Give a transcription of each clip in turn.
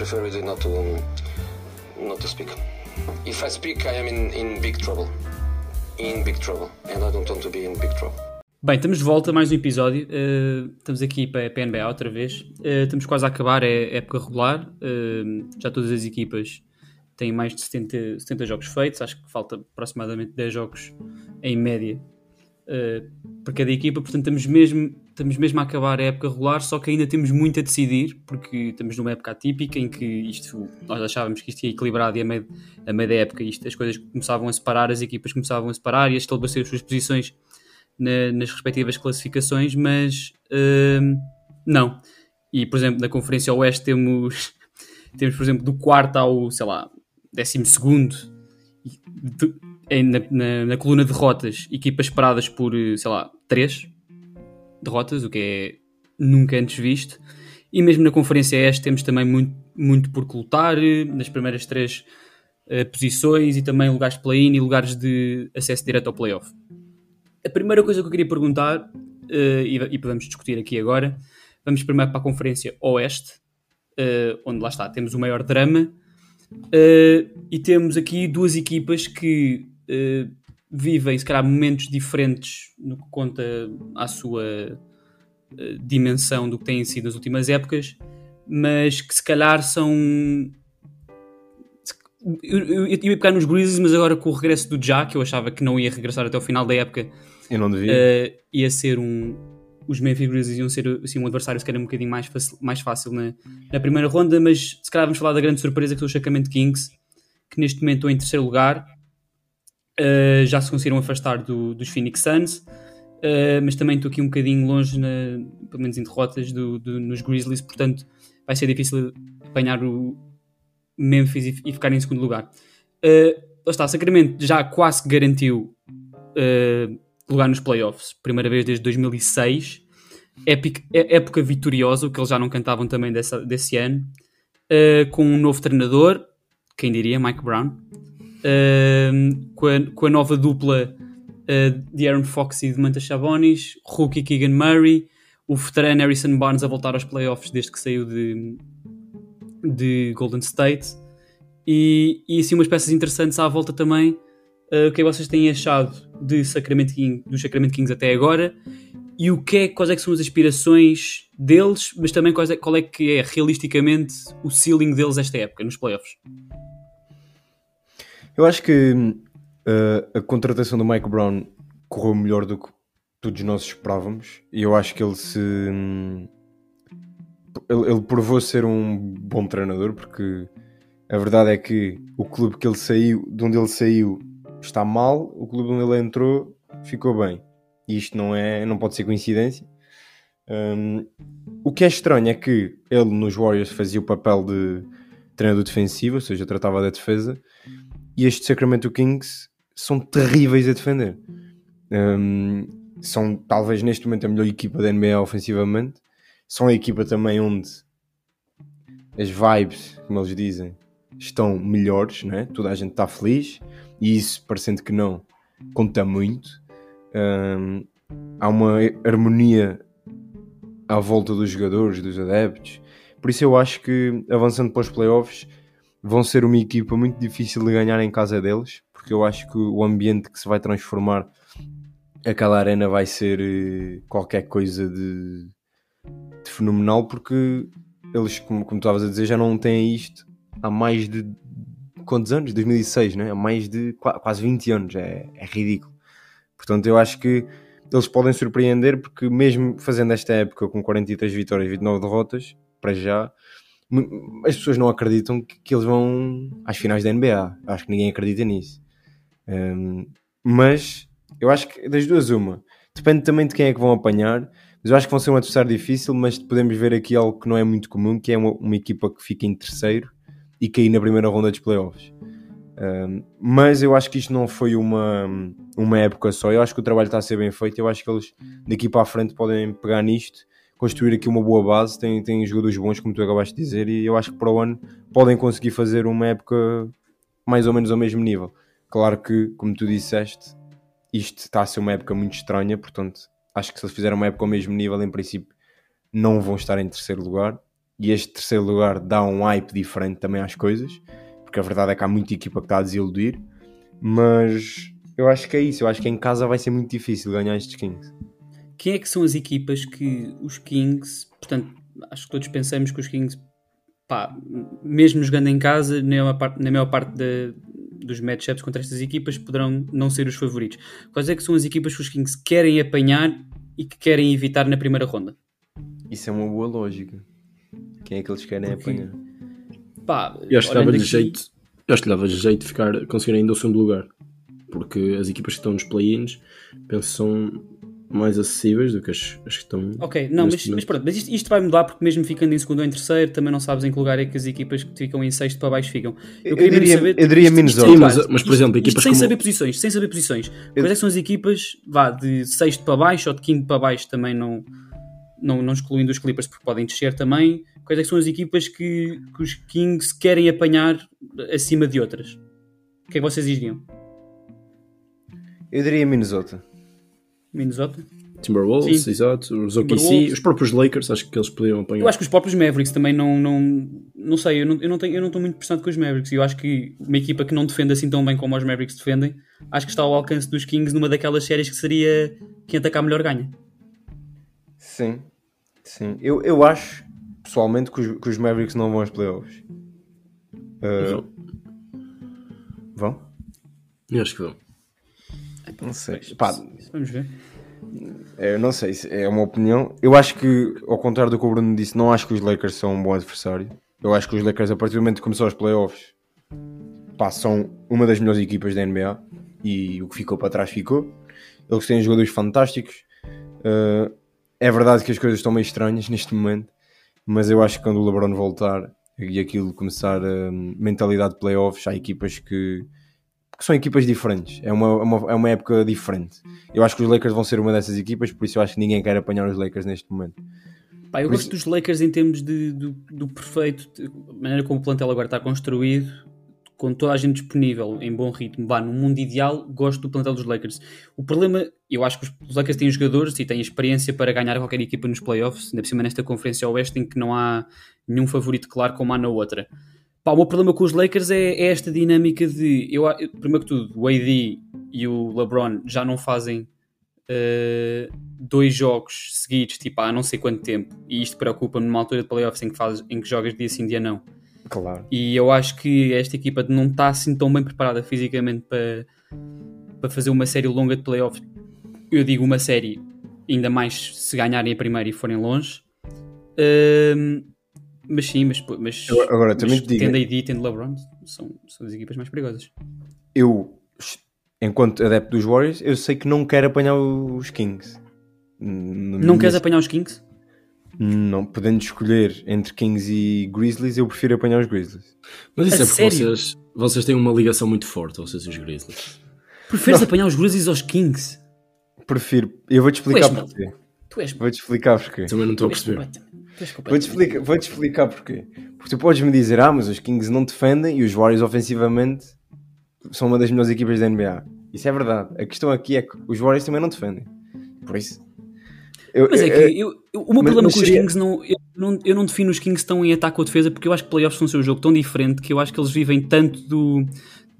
prefer not to not to speak. If I speak, I am in, in big trouble. In big trouble, and I don't want to be in big trouble. Bem, estamos de volta a mais um episódio. Uh, estamos aqui para a PNBA outra vez. Uh, estamos quase a acabar a época regular. Uh, já todas as equipas têm mais de 70, 70 jogos feitos. Acho que falta aproximadamente 10 jogos em média para cada equipa. Portanto, estamos mesmo, estamos mesmo a acabar a época regular, só que ainda temos muito a decidir, porque estamos numa época atípica em que isto, nós achávamos que isto ia equilibrado e a meio, a meio da época isto, as coisas começavam a separar, as equipas começavam a separar e a estabelecer as suas posições na, nas respectivas classificações, mas uh, não. E, por exemplo, na Conferência Oeste temos, temos, por exemplo, do quarto ao, sei lá, décimo segundo, na, na, na, coluna de derrotas, equipas paradas por, sei lá, três derrotas, o que é nunca antes visto. E mesmo na Conferência Este temos também muito, muito por colocar nas primeiras três uh, posições e também lugares de play-in e lugares de acesso direto ao playoff. A primeira coisa que eu queria perguntar, uh, e, e, podemos discutir aqui agora, vamos primeiro para a Conferência Oeste, uh, onde lá está, temos o maior drama, e temos aqui duas equipas que vivem, se calhar, momentos diferentes no que conta à sua dimensão do que têm sido as últimas épocas, mas que se calhar são eu, eu, eu, ia pegar nos Grizzlies, mas agora com o regresso do Jack, eu achava que não ia regressar até o final da época. Eu não devia. Uh, ia ser um. Os Memphis Grizzlies iam ser assim, um adversário se calhar um bocadinho mais fácil, mais fácil na, na primeira ronda, mas se calhar vamos falar da grande surpresa que são os Sacramento Kings, que neste momento estão em terceiro lugar. Uh, já se conseguiram afastar do, dos Phoenix Suns, uh, mas também estou aqui um bocadinho longe, na, pelo menos em derrotas, do, do, nos Grizzlies, portanto vai ser difícil apanhar o, Memphis e, e ficar em segundo lugar. Uh, lá está, Sacramento já quase garantiu uh, lugar nos playoffs, primeira vez desde 2006. Épica, é, época vitoriosa, o que eles já não cantavam também dessa, desse ano, com um novo treinador, quem diria, Mike Brown, com, a, com, a, nova dupla uh, de Aaron Fox e de Manta Chabonis, rookie Keegan Murray, o veterano Harrison Barnes a voltar aos playoffs desde que saiu de, de Golden State e, e assim umas peças interessantes à volta também. Uh, o que é que vocês têm achado de Sacramento King, dos Sacramento Kings até agora e o que é, quais é que são as aspirações deles, mas também qual é, qual é que é realisticamente o ceiling deles esta época, nos playoffs? Eu acho que uh, a contratação do Mike Brown correu melhor do que todos nós esperávamos e eu acho que ele se ele, ele provou ser um bom treinador porque a verdade é que o clube que ele saiu, de onde ele saiu, está mal, o clube onde ele entrou ficou bem. E isto não é, não pode ser coincidência. Um, o que é estranho é que ele nos Warriors fazia o papel de treinador defensivo, ou seja, tratava da defesa, e estes Sacramento Kings são terríveis a defender. Um, são talvez neste momento a melhor equipa da NBA ofensivamente são a equipa também onde as vibes, como eles dizem, estão melhores, né? toda a gente está feliz e isso, parecendo que não, conta muito. Um, há uma harmonia à volta dos jogadores, dos adeptos. Por isso eu acho que avançando para os playoffs vão ser uma equipa muito difícil de ganhar em casa deles, porque eu acho que o ambiente que se vai transformar aquela arena vai ser eh, qualquer coisa de de fenomenal porque eles, como, como tu estavas a dizer, já não têm isto há mais de quantos anos? 2006, né? há mais de quase 20 anos, é, é ridículo. Portanto, eu acho que eles podem surpreender porque mesmo fazendo esta época com 43 vitórias e 29 derrotas, para já, as pessoas não acreditam que, que, eles vão às finais da NBA. Acho que ninguém acredita nisso. Um, mas eu acho que das duas uma. Depende também de quem é que vão apanhar mas eu acho que vão ser um adversário difícil, mas podemos ver aqui algo que não é muito comum, que é uma, uma equipa que fica em terceiro e cair na primeira ronda dos playoffs. Um, mas eu acho que isto não foi uma, uma época só. Eu acho que o trabalho está a ser bem feito. Eu acho que eles daqui para a frente podem pegar nisto, construir aqui uma boa base. Têm, têm jogadores bons, como tu acabaste de dizer, e eu acho que para o ano podem conseguir fazer uma época mais ou menos ao mesmo nível. Claro que, como tu disseste, isto está a ser uma época muito estranha, portanto, acho que se eles fizerem uma época ao mesmo nível, em princípio, não vão estar em terceiro lugar. e este terceiro lugar dá um hype diferente também às coisas, porque a verdade é que há muita equipa que está a desiludir, mas eu acho que é isso, eu acho que em casa vai ser muito difícil ganhar estes Kings. Quem é que são as equipas que os Kings, portanto, acho que todos pensamos que os Kings, pá, mesmo jogando em casa, na maior parte, na maior parte da, dos matchups contra estas equipas, poderão não ser os favoritos. Quais é que são as equipas que os Kings querem apanhar e que querem evitar na primeira ronda? Isso é uma boa lógica. Quem é que eles querem Porque- apanhar? Pá, Eu acho que dava aqui- jeito. Eu acho que dava jeito de ficar, conseguir ainda o segundo lugar. Porque as equipas que estão nos play-ins são mais acessíveis do que as, as que estão. Ok, não, mas, mas pronto, mas isto, isto vai mudar porque mesmo ficando em segundo ou em terceiro, também não sabes em que lugar é que as equipas que ficam em sexto para baixo ficam. Eu queria mesmo diria- eu diria isto- Minnesota. isto- Sim, mas- mas, por exemplo, equipas sem como- saber posições, sem saber posições. Quais é que são as equipas, vá, de sexto para baixo ou de quinto para baixo também não, não, não excluindo os Clippers porque podem descer também. Quais é que são as equipas que, que os Kings querem apanhar acima de outras? O que é que vocês diriam? Eu diria Minnesota. Minnesota? Timberwolves, Sim. exato, os OKC, os próprios Lakers, acho que eles poderiam apanhar. Eu acho que os próprios Mavericks também não. Não, não sei, eu não, eu não tenho- eu não estou muito impressionado com os Mavericks. Eu acho que uma equipa que não defende assim tão bem como os Mavericks defendem, acho que está ao alcance dos Kings numa daquelas séries que seria quem atacar melhor ganha. Sim, sim. Eu, eu acho, pessoalmente, que os, que os Mavericks não vão aos playoffs. Uh, vão? eu acho que vão. Não sei. Pá, Vamos ver. eu não sei, se é uma opinião. Eu acho que, ao contrário do que o Bruno disse, não acho que os Lakers são um bom adversário. Eu acho que os Lakers, a partir do momento que começou os playoffs, pá, são uma das melhores equipas da NBA e o que ficou para trás ficou. Eles têm jogadores fantásticos. Uh, é verdade que as coisas estão meio estranhas neste momento, mas eu acho que quando o LeBron voltar e aquilo começar a mentalidade de playoffs, há equipas que, são equipas diferentes. É uma, é uma, é uma época diferente. Eu acho que os Lakers vão ser uma dessas equipas, por isso eu acho que ninguém quer apanhar os Lakers neste momento. Pá, eu Por gosto dos Lakers em termos de, do, do perfeito, de- maneira como o plantel agora está construído, com toda a gente disponível em bom ritmo, vá, no mundo ideal, gosto do plantel dos Lakers. O problema, eu acho que os- Lakers têm jogadores e têm experiência para ganhar qualquer equipa nos playoffs, ainda por cima nesta conferência oeste em que não há nenhum favorito claro como há na outra. Pá, o meu problema com os Lakers é, é esta dinâmica de, eu, eu- primeiro que tudo, o AD e o LeBron já não fazem uh, dois jogos seguidos, tipo, há não sei quanto tempo, e isto preocupa-me numa altura de playoffs em que, fazes, em que jogas dia sim, dia não. Claro. E eu acho que esta equipa não está assim tão bem preparada fisicamente para, para fazer uma série longa de playoffs. Eu digo uma série, ainda mais se ganharem a primeira e forem longe. Um, mas sim, mas, mas, Eu- agora, também mas te digo- tendo AD e tendo LeBron, são, são as equipas mais perigosas. Eu, enquanto adepto dos Warriors, eu sei que não quero apanhar os Kings. Não queres nesse- apanhar os Kings? Não, podendo escolher entre Kings e Grizzlies, eu prefiro apanhar os Grizzlies. Mas isso A é porque sério? vocês, vocês têm uma ligação muito forte, vocês e os Grizzlies. Preferes apanhar os Grizzlies aos Kings? Prefiro. Eu vou-te explicar porquê. Tu és, Vou-te explicar porquê. Também não estou a perceber. Vou-te explicar, vou-te explicar porquê. Porque tu podes me dizer, ah, mas os Kings não defendem e os Warriors ofensivamente são uma das melhores equipas da NBA. Isso é verdade. A questão aqui é que os Warriors também não defendem. Por isso. Eu, Mas é que eu- eu- o meu problema com os seria- Kings não eu, não. eu não defino os Kings tão em ataque ou defesa porque eu acho que playoffs são um jogo tão diferente que eu acho que eles vivem tanto do,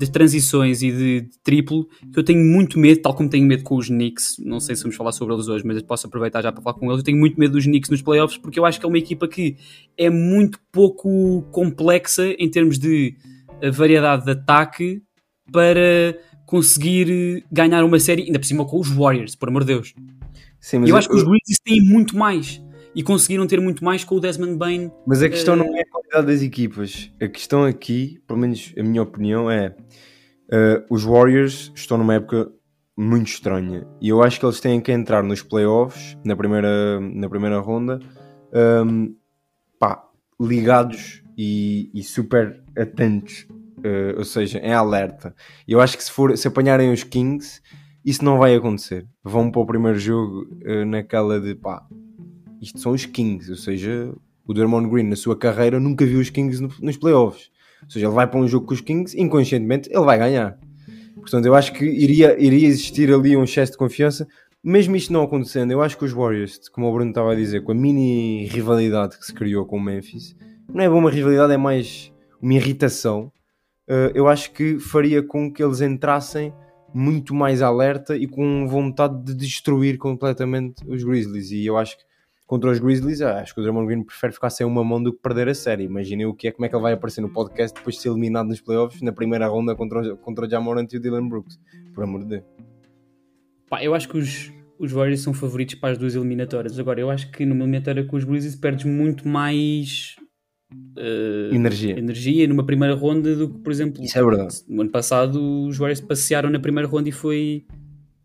de transições e de, de triplo que eu tenho muito medo, tal como tenho medo com os Knicks. Não sei se vamos falar sobre eles hoje, mas eu posso aproveitar já para falar com eles. Eu tenho muito medo dos Knicks nos playoffs porque eu acho que é uma equipa que é muito pouco complexa em termos de eh, variedade de ataque para conseguir eh, ganhar uma série, ainda por cima com os Warriors, por amor de Deus. Sim, mas eu acho que os Grizzlies têm muito mais e conseguiram ter muito mais com o Desmond Bain. Mas a questão Eh, não é a qualidade das equipas. A questão aqui, pelo menos a minha opinião, é eh, os Warriors estão numa época muito estranha e eu acho que eles têm que entrar nos playoffs na primeira, na primeira ronda ehm, pá, ligados e, e super atentos, eh, ou seja, em alerta. E eu acho que se, for, se apanharem os Kings, isso não vai acontecer. Vão para o primeiro jogo eh, naquela de pá, isto são os Kings, ou seja, o Dermond Green na sua carreira nunca viu os Kings no- nos playoffs. Ou seja, ele vai para um jogo com os Kings, inconscientemente ele vai ganhar. Portanto, eu acho que iria, iria existir ali um excesso de confiança. mesmo isto não acontecendo, eu acho que os Warriors, como o Bruno estava a dizer, com a mini rivalidade que se criou com o Memphis, não é uma rivalidade, é mais uma irritação. Uh, eu acho que faria com que eles entrassem muito mais alerta e com vontade de destruir completamente os Grizzlies. E eu acho que contra os Grizzlies, acho que o Draymond Green prefere ficar sem uma mão do que perder a série. Imaginem o que é, como é que ele vai aparecer no podcast depois de ser eliminado nos playoffs na primeira ronda contra, contra o Jamorant e o Dylan Brooks. Por amor de Deus. Pá, eu acho que os, os Warriors são favoritos para as duas eliminatórias. Agora, eu acho que numa eliminatória com os Grizzlies perdes muito mais uh, energia. energia numa primeira ronda do que, por exemplo, Isso é verdade. no ano passado os Warriors passearam na primeira ronda e foi,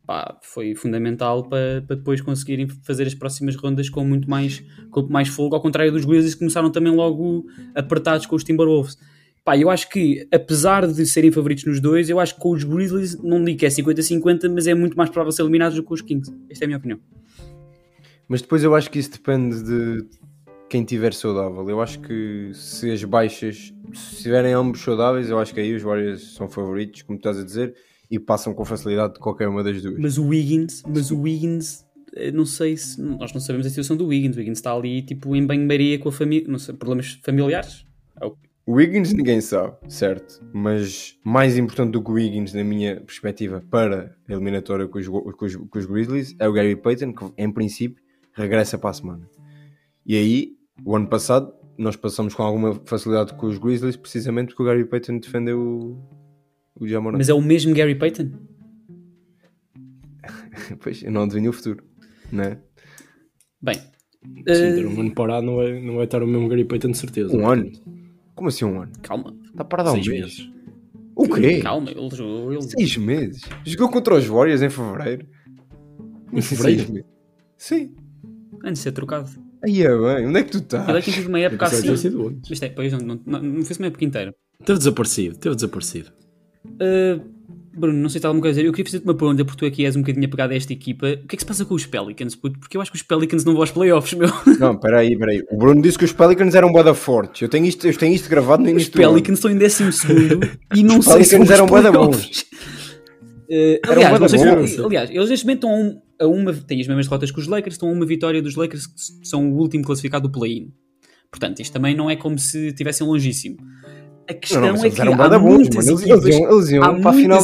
pá, foi fundamental para, para depois conseguirem fazer as próximas rondas com muito mais, com mais fogo, ao contrário dos Grizzlies que começaram também logo apertados com os Timberwolves. Pá, eu acho que, apesar de serem favoritos nos dois, eu acho que com os Grizzlies, não digo que é 50-50, mas é muito mais provável ser eliminados do que com os Kings. Esta é a minha opinião. Mas depois eu acho que isso depende de quem tiver saudável. Eu acho que se as baixas, se estiverem ambos saudáveis, eu acho que aí os Warriors são favoritos, como estás a dizer, e passam com facilidade de qualquer uma das duas. Mas o Wiggins, mas o Wiggins, eh, não sei se. Nós não sabemos a situação do Wiggins. O Wiggins está ali, tipo, em banho-maria com a família. Não sei, problemas familiares. É o- O Wiggins ninguém sabe, certo? Mas mais importante do que o Wiggins, na minha perspectiva, para a eliminatória com os, com os, com os Grizzlies, é o Gary Payton, que em princípio regressa para a semana. E aí, o ano passado, nós passamos com alguma facilidade com os Grizzlies, precisamente porque o Gary Payton defendeu o, Jamoran. Mas é o mesmo Gary Payton? Pois, eu não adivinho o futuro, não é? Bem, Sim, ter um ano parado não vai, não vai estar o mesmo Gary Payton de certeza. Um ano? Como assim um ano? calma, Está parado há um Seis mês. meses. O quê? calma. Ele jogou. Ele... Seis meses? Jogou contra os Warriors em fevereiro? Em fevereiro? Seis meses. Sim. Antes de ser trocado. Aí é bem, onde é que tu estás? Ele é que teve uma época assim. sido. Isto é, pois, não, não, não, não fez uma época inteira. Teve desaparecido, teve desaparecido. Uh, Bruno, não sei se está alguma coisa a dizer. Eu queria fazer-te uma pergunta, porque tu aqui és um bocadinho apegado a esta equipa. O que é que se passa com os Pelicans? puto? Porque eu acho que os Pelicans não vão aos playoffs, meu. Não, peraí, peraí. O Bruno disse que os Pelicans eram boda fortes. Eu tenho isto, eu tenho isto gravado no Os início ano. Pelicans estão em 12 e não Os sei se Pelicans eram aos bué da playoffs. Uh, aliás, sei se- bons. aliás, eles neste momento estão a, um- a uma. têm as mesmas derrotas que os Lakers, estão a uma vitória dos Lakers, que são o último classificado do play-in. Portanto, isto também não é como se estivessem longíssimo. A questão Não, não, é que há bons, muitas equipas, eles iam, eles iam há muitas-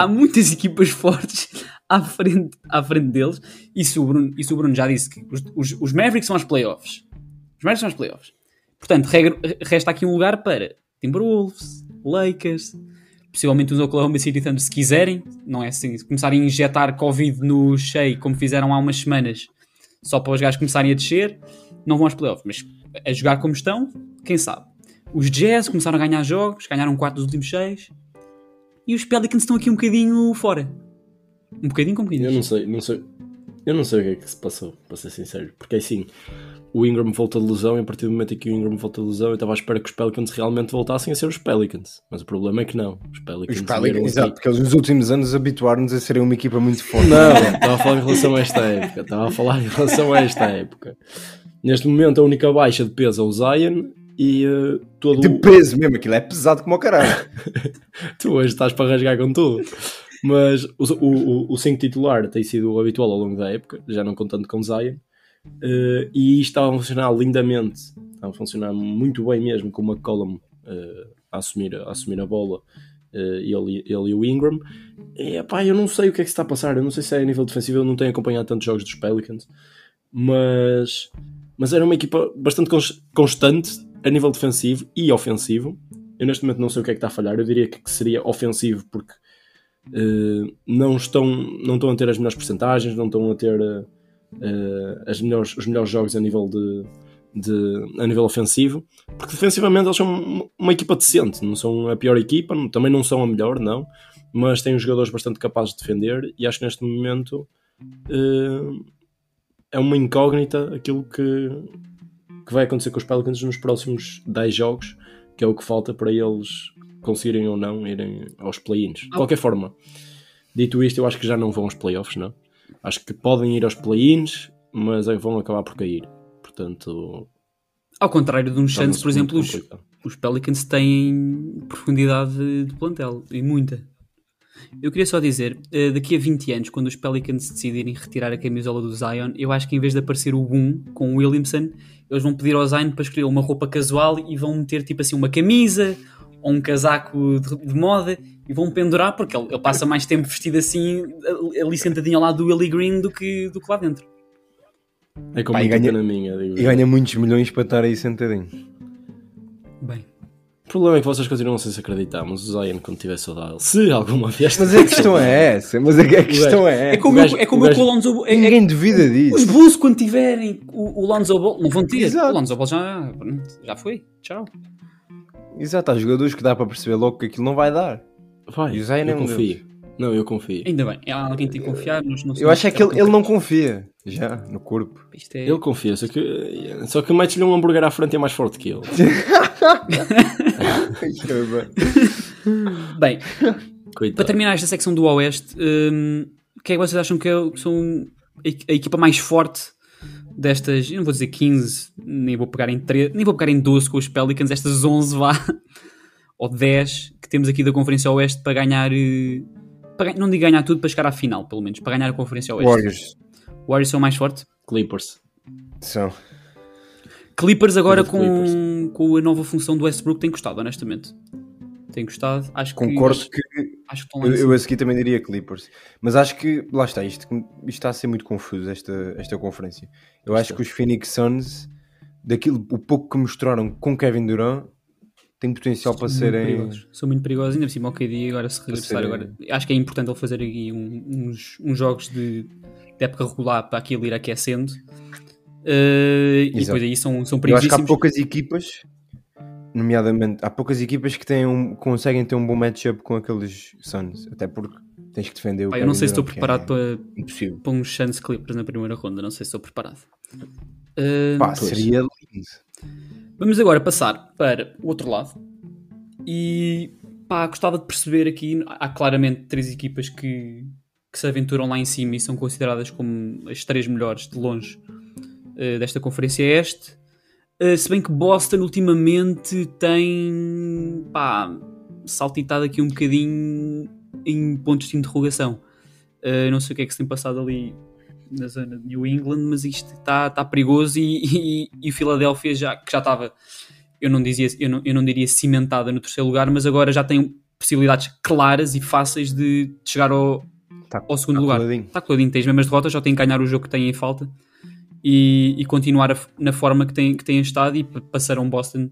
há muitas equipas fortes à frente, à frente deles. E se o Bruno, e se o Bruno já disse que os, os, os Mavericks são aos playoffs. Os Mavericks são aos playoffs. Portanto, regra- resta aqui um lugar para Timberwolves, Lakers, possivelmente os Oklahoma City Thunder se quiserem. Não é assim, se começarem a injetar Covid no Shea como fizeram há umas semanas, só para os gajos começarem a descer, não vão aos playoffs. Mas a jogar como estão, quem sabe. Os Jazz começaram a ganhar jogos, ganharam 4 dos últimos 6. E os Pelicans estão aqui um bocadinho fora. Um bocadinho com Eu não sei, não sei. Eu não sei o que é que se passou, para ser sincero. Porque assim, o Ingram volta de lesão e a partir do momento em que o Ingram volta de lesão, eu estava à espera que os Pelicans realmente voltassem a ser os Pelicans. Mas o problema é que não. Os Pelicans, Os Pelicans, aqui- exato, porque eles nos últimos anos habituaram-nos a serem uma equipa muito forte. Não, estava a falar em relação a esta época. Estava a falar em relação a esta época. Neste momento, a única baixa de peso é o Zion e eh, todo De o. peso mesmo, aquilo é pesado como o caralho. Tu hoje estás para rasgar com tudo. Mas o, o, o 5 titular tem sido o habitual ao longo da época, já não contando com Zion. Eh, e estava a funcionar lindamente, estava a funcionar muito bem mesmo com o McCollum eh, a, assumir, a assumir a bola, eh, ele, ele e o Ingram. E, epá, eu não sei o que é que se está a passar, eu não sei se é a nível defensivo, eu não tenho acompanhado tantos jogos dos Pelicans, mas, mas era uma equipa bastante cons- constante a nível defensivo e ofensivo. Eu neste momento não sei o que é que está a falhar, eu diria que seria ofensivo porque eh, não, estão, não estão a ter as melhores percentagens, não estão a ter eh, as melhores, os melhores jogos a nível de, de- a nível ofensivo, porque defensivamente eles são uma- equipa decente, não são a pior equipa, também não são a melhor, não, mas têm jogadores bastante capazes de defender e acho que neste momento eh, é uma incógnita aquilo que, que vai acontecer com os Pelicans nos próximos 10 jogos, que é o que falta para eles conseguirem ou não irem aos play-ins. De qualquer forma, dito isto, eu acho que já não vão aos playoffs, não? Acho que podem ir aos play-ins, mas aí vão acabar por cair. Portanto, Ao contrário de uns Suns, por exemplo, os, os Pelicans têm profundidade de plantel e muita. Eu queria só dizer, eh, daqui a 20 anos, quando os Pelicans decidirem retirar a camisola do Zion, eu acho que em vez de aparecer o Boom com o Williamson, eles vão pedir ao Zion para escolher uma roupa casual e vão meter tipo assim uma camisa ou um casaco de, de moda e vão pendurar porque ele, ele passa mais tempo vestido assim, ali sentadinho ao lado do Willie Green do que, do que lá dentro. É como e muito ganha- na minha. Digo. E ganha muitos milhões para estar aí sentadinho. O problema é que vocês continuam sem se acreditar, mas o Zion quando estiver saudável, se alguma vez. Mas a questão é essa. Mas a, questão é é como, o é como o eu gajo- com o Lonzo é- é- Ninguém duvida disso. Os Bulls, quando tiverem o, o Lonzo Ball, não vão ter. Exato. O Lonzo Ball já, já foi. Tchau. Exato, há jogadores que dá para perceber logo que aquilo não vai dar. Vai, E o Zion é eu um confio. Não, eu confio. Ainda bem, é alguém que tem que confiar. Nos, nos, Eu acho é que ele, ele não confia já no corpo. Isto é... Ele confia, só que, só que metes-lhe um hambúrguer à frente e é mais forte que ele. Bem, para Coitado. terminar esta secção do Oeste, hum, o que é que vocês acham que é- que são a equi- a equipa mais forte destas, eu não vou dizer 15, nem vou pegar em 13, nem vou pegar em 12 com os Pelicans, estas 11 vá, ou 10 que temos aqui da Conferência Oeste para ganhar, eh, para não digo ganhar tudo, para chegar à final, pelo menos, para ganhar a Conferência Oeste. Warriors Warriors são mais forte? Clippers. são. Clippers agora com, Clippers. com a nova função do Westbrook tem gostado, honestamente. Tem gostado. Acho que, Concordo acho, que acho que eu, eu a seguir também diria Clippers. Mas acho que, lá está, isto, isto está a ser muito confuso, esta, esta conferência. Eu acho que os Phoenix Suns, daquilo, o pouco que mostraram com Kevin Durant, tem potencial para São serem. perigosos. São muito perigosos, ainda por cima o KD agora se regressar serem- agora. Acho que é importante ele fazer aqui um- uns, uns jogos de, de época regular para aquilo ir aquecendo. Uh, e depois aí são, são Eu acho que há poucas equipas, nomeadamente, há poucas equipas que têm um, conseguem ter um bom matchup com aqueles Suns. Até porque tens que defender o Pá, eu não Kevin sei se estou que preparado é para, Impossível. para uns Suns Clippers na primeira ronda, não sei se estou preparado. Uh, Pá, Pois. seria lindo. Vamos agora passar para o outro lado e pá, gostava de perceber aqui, há claramente três equipas que, que se aventuram lá em cima e são consideradas como as três melhores de longe eh, desta conferência este. Eh, se bem que Boston ultimamente tem pá, saltitado aqui um bocadinho em pontos de interrogação. Eh, não sei o que é que se tem passado ali na zona de New England, mas isto está tá perigoso e, e, e o Philadelphia já, que já estava, eu não, dizia, eu, não, eu não diria cimentada no terceiro lugar, mas agora já tem possibilidades claras e fáceis de, de chegar ao, Tá- ao segundo tá lugar. coladinho. Está coladinho, tem as mesmas derrotas, já tem que ganhar o jogo que tem em falta e, e continuar a- na forma que tem, que tem estado e p- passarão Boston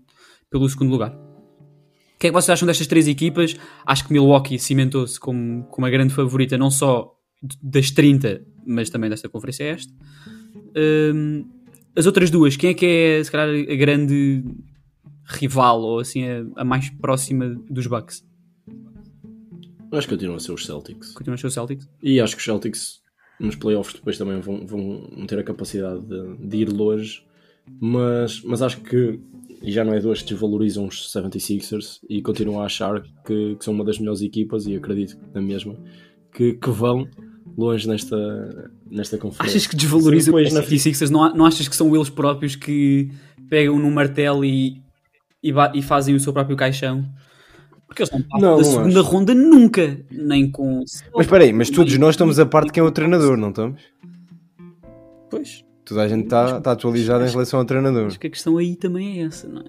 pelo segundo lugar. O que é que vocês acham destas três equipas? Acho que Milwaukee cimentou-se como, como a grande favorita, não só das 30, mas também desta conferência este. Hum, as outras duas, quem é que é, se calhar, a grande rival ou assim a, a mais próxima dos Bucks? Acho que continuam a ser os Celtics. Continua a ser o Celtics? E acho que os Celtics nos playoffs depois também vão, vão ter a capacidade de, de ir longe, mas, mas acho que, e já não é dois que desvalorizam os 76ers e continuam a achar que, que são uma das melhores equipas e acredito na mesma que, que vão longe nesta, nesta conferência. Achas que desvalorizam Depois os na 76ers? Não, não achas que são eles próprios que pegam no martelo e, e, e fazem o seu próprio caixão? Porque eles não passam da segunda acho. ronda nunca, nem com... Mas espera aí, mas todos nós estamos a parte de quem é o treinador, não estamos? Pois, Toda a gente está tá atualizada em relação ao treinador. acho que a questão aí também é essa, não é?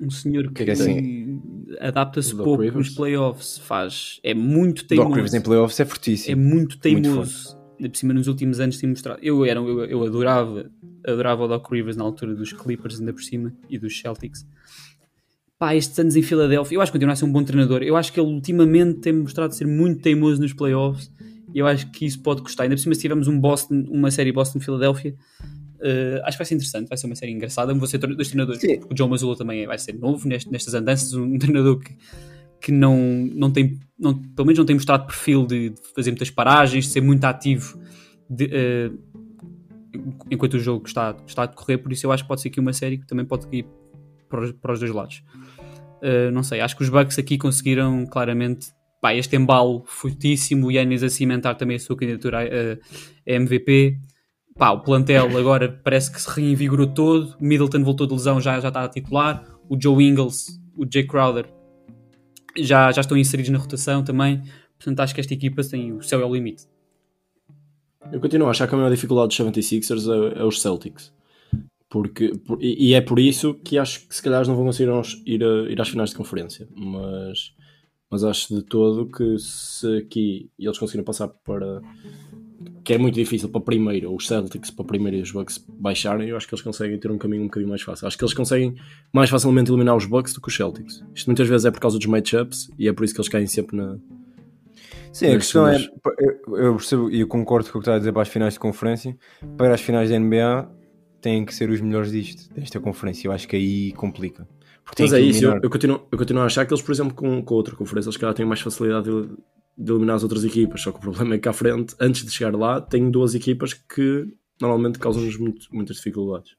Um senhor que, Que é assim? Adapta-se Doc pouco Rivers? nos playoffs, faz, é muito Doc teimoso. Rivers em playoffs é é fortíssimo. muito teimoso. por cima, nos últimos anos tem mostrado. Eu, era, eu, eu adorava, adorava o Doc Rivers na altura dos Clippers, ainda por cima, e dos Celtics. Pá, estes anos em Filadélfia, eu acho que continua a ser um bom treinador. Eu acho que ele ultimamente tem mostrado ser muito teimoso nos playoffs. E eu acho que isso pode custar. Ainda por cima, se tivermos um Boston, uma série Boston-Filadélfia, eh, acho que vai ser interessante. Vai ser uma série engraçada. Vão ser dois treinadores. Sim. O Joe Mazzulla também vai ser novo nest- nestas andanças. Um treinador que, que não, não tem, não, pelo menos não tem mostrado perfil de, de fazer muitas paragens, de ser muito ativo de, eh, enquanto o jogo está, está a decorrer. Por isso, eu acho que pode ser aqui uma série que também pode ir para os, para os dois lados. Eh, não sei, acho que os Bucks aqui conseguiram claramente pá, este embalo fortíssimo. O Yannis a cimentar também a sua candidatura a, a MVP. Pá, o plantel agora parece que se reinvigorou todo. Middleton voltou de lesão, já, já está a titular. O Joe Ingles, o Jay Crowder já, já estão inseridos na rotação também. Portanto, acho que esta equipa tem o céu é o limite. Eu continuo a achar que a maior dificuldade dos 76ers é, é os Celtics. Porque, por- e, é por isso que acho que se calhar não vão conseguir ir, a- ir às finais de conferência. Mas, mas acho de todo que se aqui eles conseguirem passar para. Que é muito difícil para primeiro, os Celtics para primeiro e os Bucks baixarem, eu acho que eles conseguem ter um caminho um bocadinho mais fácil. Acho que eles conseguem mais facilmente eliminar os Bucks do que os Celtics. Isto muitas vezes é por causa dos matchups e é por isso que eles caem sempre na. Sim, a questão é, eu, percebo e eu concordo com o que está a dizer para as finais de conferência. Para as finais da NBA têm que ser os melhores disto, desta conferência. Eu acho que aí complica. Porque Mas é que isso, eu, eliminar- eu continuo, eu continuo a achar que eles, por exemplo, com, com outra conferência, eles calhar têm mais facilidade de, de eliminar as outras equipas. Só que o problema é que à frente, antes de chegar lá, tem duas equipas que normalmente causam-nos muitas dificuldades.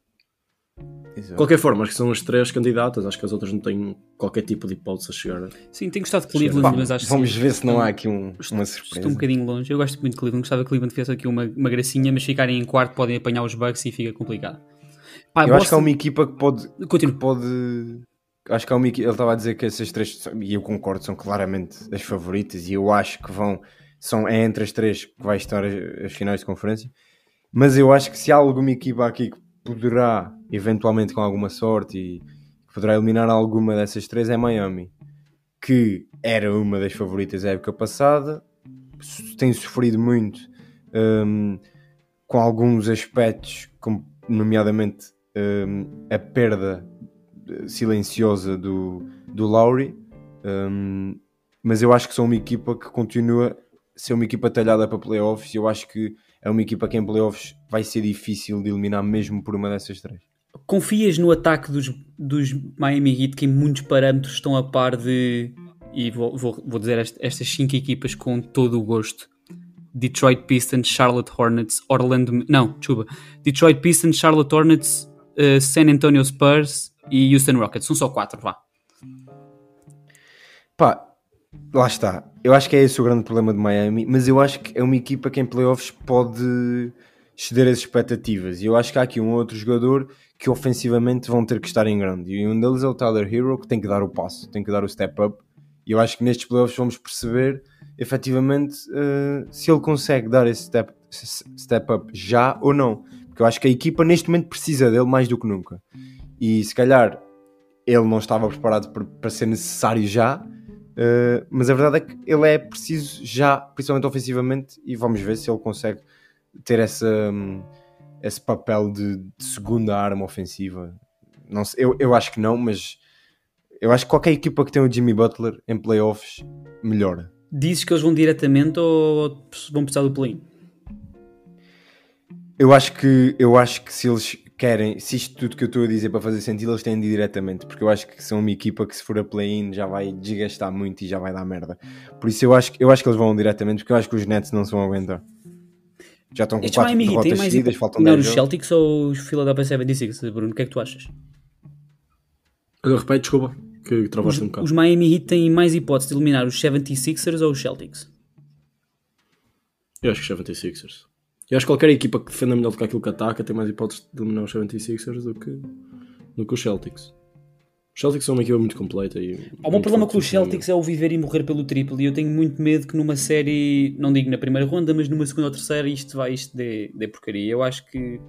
De Exato. qualquer forma, acho que são as três candidatas, acho que as outras não têm qualquer tipo de hipótese a chegar. Sim, tenho gostado de. Cleveland, Pá, mas acho vamos que ver se não há aqui um- uma Estou surpresa. um bocadinho longe. Eu gosto muito de Cleveland. Gostava que Cleveland fizesse aqui uma, uma gracinha, mas ficarem em quarto podem apanhar os Bucks e fica complicado. Pá, Eu acho que há Boston- uma equipa que pode, Continua. que pode. Acho que há uma. Ele estava a dizer que essas três, e eu concordo, são claramente as favoritas, e eu acho que vão. São, é entre as três que vai estar as, as finais de conferência. Mas eu acho que se há alguma equipa aqui que poderá, eventualmente com alguma sorte, e poderá eliminar alguma dessas três, é Miami, que era uma das favoritas da época passada, tem sofrido muito hum, com alguns aspectos, como, nomeadamente hum, a perda silenciosa do, do Lowry, hum, mas eu acho que são uma equipa que continua a ser uma equipa talhada para playoffs eu acho que é uma equipa que em playoffs vai ser difícil de eliminar mesmo por uma dessas três. Confias no ataque dos, dos Miami Heat que em muitos parâmetros estão a par de. E vou, vou, vou dizer est- estas cinco equipas com todo o gosto: Detroit Pistons, Charlotte Hornets, Orlando. Não, desculpa. Detroit Pistons, Charlotte Hornets, eh, San Antonio Spurs e Houston Rockets. São só quatro, vá. Pá, lá está. Eu acho que é esse o grande problema de Miami, mas eu acho que é uma equipa que em playoffs pode ceder as expectativas. E eu acho que há aqui um outro jogador que ofensivamente vão ter que estar em grande. E um deles é o Tyler Hero, que tem que dar o passo, tem que dar o step up. E eu acho que nestes playoffs vamos perceber efetivamente eh, se ele consegue dar esse step, step up já ou não. Porque eu acho que a equipa neste momento precisa dele mais do que nunca. E se calhar ele não estava preparado para- ser necessário já, Uh, mas a verdade é que ele é preciso já, principalmente ofensivamente, e vamos ver se ele consegue ter essa, hum, esse papel de, de segunda arma ofensiva. Não sei, eu, eu acho que não, mas eu acho que qualquer equipa que tem o Jimmy Butler em playoffs melhora. Dizes que eles vão diretamente ou vão precisar do play-in? Eu acho que eu acho que se eles querem, se isto tudo que eu estou a dizer para fazer sentido, eles têm de ir diretamente, porque eu acho que são uma equipa que se for a play-in já vai desgastar muito e já vai dar merda. Por isso eu acho, que- eu acho que eles vão diretamente, porque eu acho que os Nets não se vão aguentar. Já estão com Estes 4 Miami derrotas mais seguidas, faltam 10 os. Celtics ou os Philadelphia 76, Bruno? O que é que tu achas? Eu repito, desculpa, que Os, travaste um bocado. os Miami Heat têm mais hipótese de eliminar os 76ers ou os Celtics? Eu acho que os 76ers. Eu acho que qualquer equipa que defenda melhor do que aquilo que ataca tem mais hipóteses de eliminar os 76ers do que, do que os Celtics. Os Celtics são uma equipa muito completa. E Há um problema com os. Celtics é o viver e morrer pelo triplo e eu tenho muito medo que numa série, não digo na primeira ronda, mas numa segunda ou terceira isto vai, isto dê, dê porcaria. Eu acho que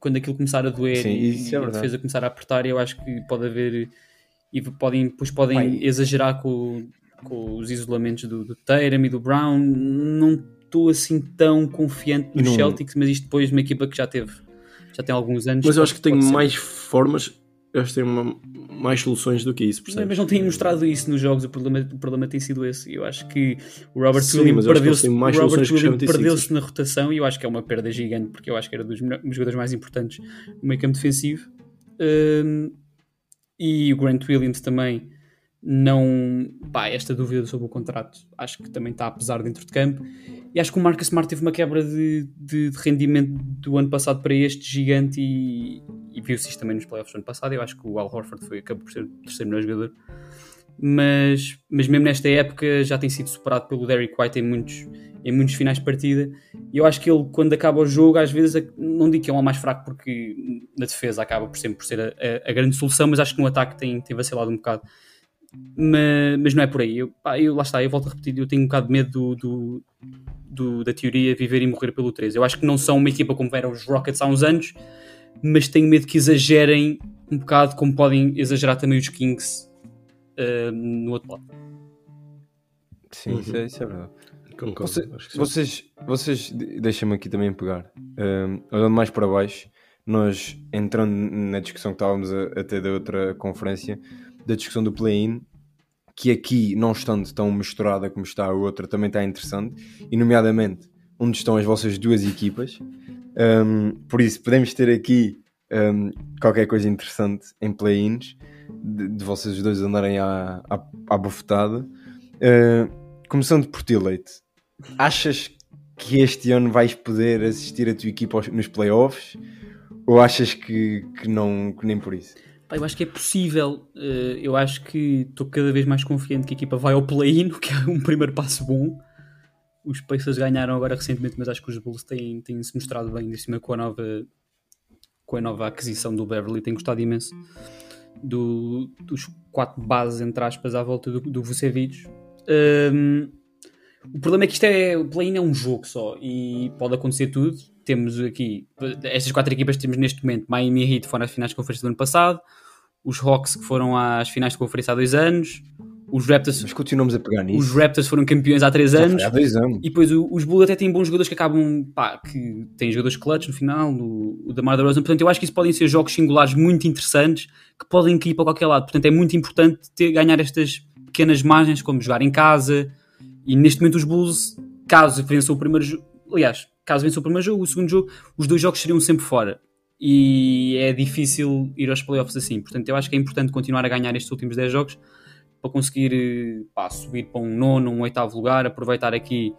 quando aquilo começar a doer Sim, e, é a defesa começar a apertar, eu acho que pode haver e podem, depois podem Vai. exagerar com, com os isolamentos do, do Tatum e do Brown. Não estou assim tão confiante nos Não- Celtics, mas isto depois de uma equipa que já teve já tem alguns anos. Mas eu acho que tem ser. mais formas, eu acho que tem uma- mais soluções do que isso, percebes? Mas não têm mostrado isso nos jogos, o problema, o problema tem sido esse. Eu acho que o Robert Williams perdeu-se têm mais o Robert soluções que os Williams 76ers. perdeu-se na rotação e eu acho que é uma perda gigante porque eu acho que era dos jogadores mais importantes no meio campo defensivo. Hum, e o Grant Williams também não. Pá, esta dúvida sobre o contrato acho que também está a pesar dentro de campo. E acho que o Marcus Smart teve uma quebra de, de- de rendimento do ano passado para este gigante e, e viu-se isto também nos playoffs do ano passado. Eu acho que o Al Horford foi, acabou por ser o terceiro melhor jogador. Mas, mas mesmo nesta época já tem sido superado pelo Derrick White em muitos, em muitos finais de partida. E eu acho que ele, quando acaba o jogo, às vezes, não digo que é o mais fraco, porque na defesa acaba por sempre por ser a, a- a grande solução, mas acho que no ataque tem, tem vacilado um bocado. Mas, mas não é por aí. Eu, pá, eu- lá está, eu volto a repetir, eu tenho um bocado de medo do, do- do- da teoria viver e morrer pelo 13. Eu acho que não são uma equipa como eram os Rockets há uns anos, mas tenho medo que exagerem um bocado como podem exagerar também os Kings ah, no outro lado. Sim, isso, é, isso é verdade. Concordo. Você- acho que sim. vocês, vocês de- deixem-me aqui também pegar. Um, olhando mais para baixo, nós entrando na discussão que estávamos a, a ter da outra conferência, da discussão do play-in, que aqui, não estando tão misturada como está a outra, também está interessante, e nomeadamente onde estão as vossas duas equipas. Um, por isso, podemos ter aqui um, qualquer coisa interessante em play-ins, de, de vocês dois andarem à, à, à bufetada. Uh, começando por ti, Leite, achas que este ano vais poder assistir a tua equipa aos- nos playoffs? Ou achas que, que, não, que nem por isso? Pá, eu acho que é possível. Eh, eu acho que estou cada vez mais confiante que a equipa vai ao play-in, que é um primeiro passo bom. Os Pacers ganharam agora recentemente, mas acho que os Bulls têm, têm se mostrado bem de cima com a nova com a nova aquisição do Beverly. Tenho gostado imenso do- dos quatro bases, entre aspas, à volta do, do Vucevic. Hum, o problema é que isto é o play-in é um jogo só e pode acontecer tudo. Temos aqui estas quatro equipas temos neste momento: Miami Heat foram às finais de conferência do ano passado, os Hawks que foram às finais de conferência há dois anos, os Raptors, Mas continuamos a pegar nisso. os Raptors foram campeões há três anos. há dois anos. E depois o- os Bulls até têm bons jogadores que acabam, pá, que têm jogadores clutch no final, o, o Damar DeRozan, portanto eu acho que isso podem ser jogos singulares muito interessantes que podem cair para qualquer lado, portanto é muito importante ter, ganhar estas pequenas margens, como jogar em casa, e neste momento os Bulls, caso vençam o primeiro jogo, aliás, caso vençam o primeiro jogo, o segundo jogo, os dois jogos seriam sempre fora. E é difícil ir aos playoffs assim, portanto eu acho que é importante continuar a ganhar estes últimos 10 jogos para conseguir eh, pá, subir para um nono, um oitavo lugar, aproveitar aqui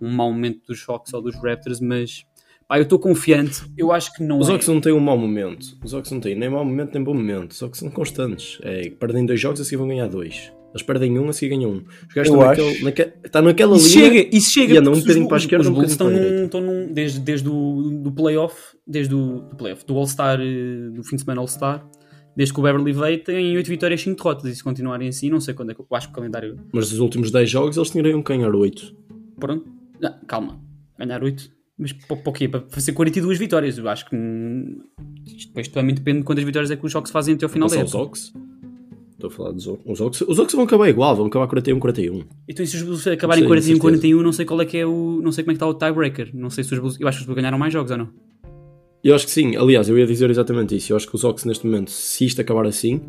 um mau momento dos Hawks ou dos Raptors, mas pá, eu estou confiante. Eu acho que não Os é. Hawks não têm um mau momento. Os Hawks não têm nem mau momento nem bom momento. Os Hawks são constantes. É, perdem dois jogos, a seguir vão ganhar dois. Eles perdem um, a seguir ganham um. Os gajos estão acho- naquele, naque- está naquela Isso linha. chega, isso chega. e anda um bocadinho os- para a esquerda, os um bocadinho para a estão, num, estão num, desde, desde o do playoff, desde o do playoff, do All-Star, eh, do fim de semana All-Star, desde que o Beverly veio, têm 8 vitórias e 5 derrotas. E se continuarem assim, não sei quando é que eu acho que o calendário. Mas dos últimos 10 jogos eles teriam que ganhar 8. Pronto, não, calma, ganhar 8. Mas para para o quê? Para fazer 42 vitórias. Eu acho que hum, isto depois também depende de quantas vitórias é que os jogos fazem até ao final da são os época. Hawks. Estou a falar dos Hawks. Os Hawks. Os vão acabar igual, vão acabar 41-41. Então, e se os Bulls acabarem Sim, 41 certeza. 41, não sei qual é que é o. Não sei como é que está o tiebreaker. Não sei se os Bulls. Eu acho que os Bulls ganharam mais jogos ou não. Eu acho que sim, aliás, eu ia dizer exatamente isso. Eu acho que os Hawks neste momento, se isto acabar assim,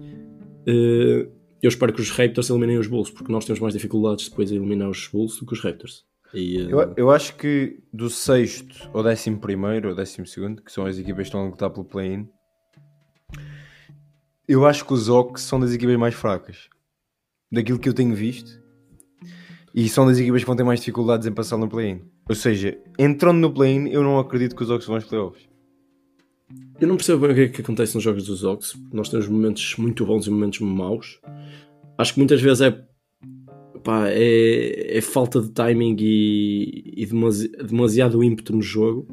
eh, eu espero que os Raptors eliminem os Bulls, porque nós temos mais dificuldades depois de eliminar os Bulls do que os Raptors. E, eh, Eu, eu acho que do sexto ao décimo primeiro ou décimo segundo, que são as equipas que estão a lutar pelo play-in, eu acho que os Hawks são das equipas mais fracas. Daquilo que eu tenho visto. E são das equipas que vão ter mais dificuldades em passar no play-in. Ou seja, entrando no play-in, eu não acredito que os Hawks vão aos playoffs. Eu não percebo bem o que é que acontece nos jogos dos porque Nós temos momentos muito bons e momentos maus. Acho que muitas vezes é, pá, é, é falta de timing e, e demasi- demasiado ímpeto no jogo.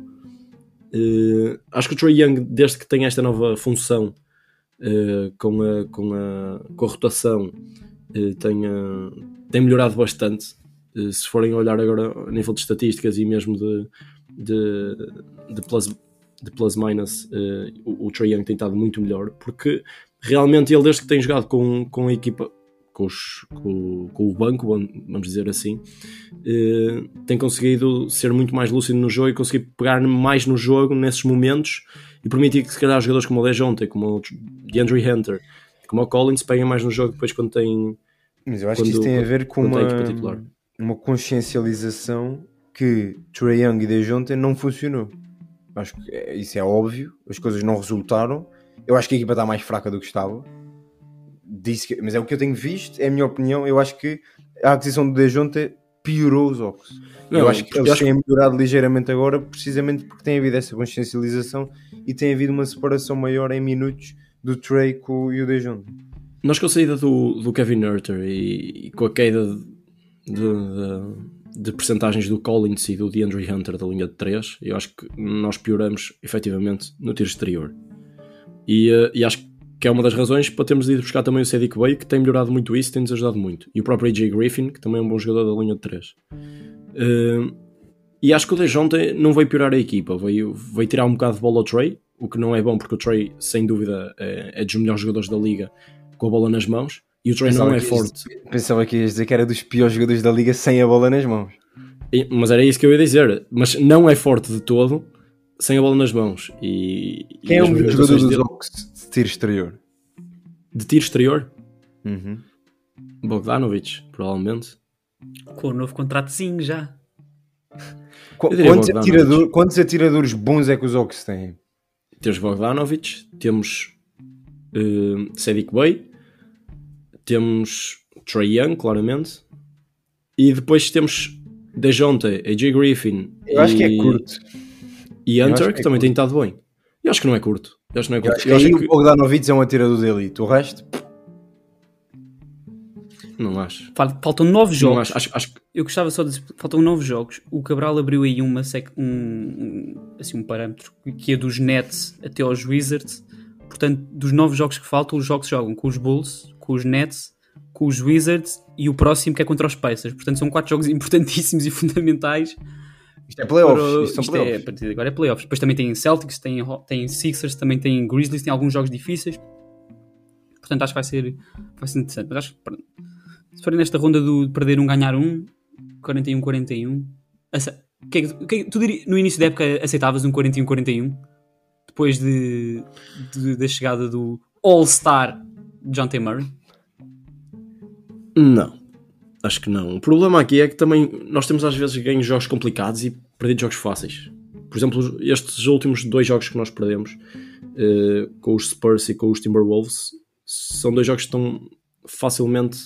Eh, acho que o Trae Young, desde que tem esta nova função com, a, com, a, com a rotação, eh, tem, eh, tem melhorado bastante. Eh, se forem olhar agora a nível de estatísticas e mesmo de, de, de plus, de plus minus, eh, o, o Trae Young tem estado muito melhor, porque realmente ele, desde que tem jogado com, com a equipa, com, os- com- com o banco, vamos dizer assim, eh, tem conseguido ser muito mais lúcido no jogo e conseguir pegar mais no jogo nesses momentos e permitir que se calhar jogadores como o Lejonte, como o DeAndre Hunter, como o Collins peguem mais no jogo depois quando têm Mas eu acho que Quando- isso tem a ver com uma, uma consciencialização que Trae Young e Dejounte não funcionou. Acho que é- isso é óbvio, as coisas não resultaram. Eu acho que a equipa está mais fraca do que estava. Disse que- mas é o que eu tenho visto, é a minha opinião. Eu acho que a aquisição do Dejounte piorou os eu Não, acho que eu eles acho têm melhorado ligeiramente agora, precisamente porque tem havido essa consciencialização e tem havido uma separação maior em minutos do Trey com o- e o Dejounte. Nós com a saída do, do Kevin Herter e, e com a queda de, de, de percentagens do Collins e do DeAndre Hunter da linha de 3, eu acho que nós pioramos efetivamente no tiro exterior. E, eh, e acho que é uma das razões para termos ido buscar também o Cedric Bay, que tem melhorado muito isso, tem-nos ajudado muito. E o próprio AJ Griffin, que também é um bom jogador da linha de 3. Uh, e acho que o Dejounte não veio piorar a equipa, veio, veio tirar um bocado de bola ao Trey, o que não é bom porque o Trey, sem dúvida, é, é dos melhores jogadores da liga com a bola nas mãos. E o Trey Pensava não é que forte. ias- Pensava que ias dizer que era dos piores jogadores da liga sem a bola nas mãos. E- Mas era isso que eu ia dizer. Mas não é forte de todo sem a bola nas mãos. E, Quem e é o melhor jogador dos Hawks de tiro exterior? de tiro exterior? Uhum. Bogdanovic, provavelmente. Com o novo contratozinho já. Qu- Quantos, atirador- quantos atiradores bons é que os Hawks têm? Temos Bogdanovic, temos uh, Sadiq Bey, temos Trey Young, claramente, e depois temos Dejounte, AJ Griffin Eu acho que é curto. e Hunter, que é também curto. tem estado bem. Eu acho que não é curto. Eu acho que não é Eu acho que Eu acho aí que- o Bogdanovic é um atirador de elite. O resto, Não acho. Fal- Faltam nove Não jogos. acho. Acho, acho que Eu gostava só de. Faltam nove jogos. O Cabral abriu aí uma sec... um, um- assim, um parâmetro que é dos Nets até aos Wizards. Portanto, dos nove jogos que faltam, os jogos jogam com os Bulls, com os Nets, com os Wizards e o próximo que é contra os Pacers. Portanto, são quatro jogos importantíssimos e fundamentais. Isto é playoffs. para- Isto isto é, a playoffs. partir de agora é playoffs. Depois também tem Celtics, tem, tem Sixers, também tem Grizzlies, tem alguns jogos difíceis. Portanto, acho que vai ser, vai ser interessante. Mas acho que se forem nesta ronda do perder um, ganhar um, 41-41, ace- o que é é que- tu diri- no início da época aceitavas um 41-41? Depois de, de- da chegada do All-Star John T. Murray? Não, acho que não. O problema aqui é que também nós temos às vezes ganhos jogos complicados e perdidos jogos fáceis. Por exemplo, estes últimos dois jogos que nós perdemos, eh, com os Spurs e com os Timberwolves, são dois jogos que estão facilmente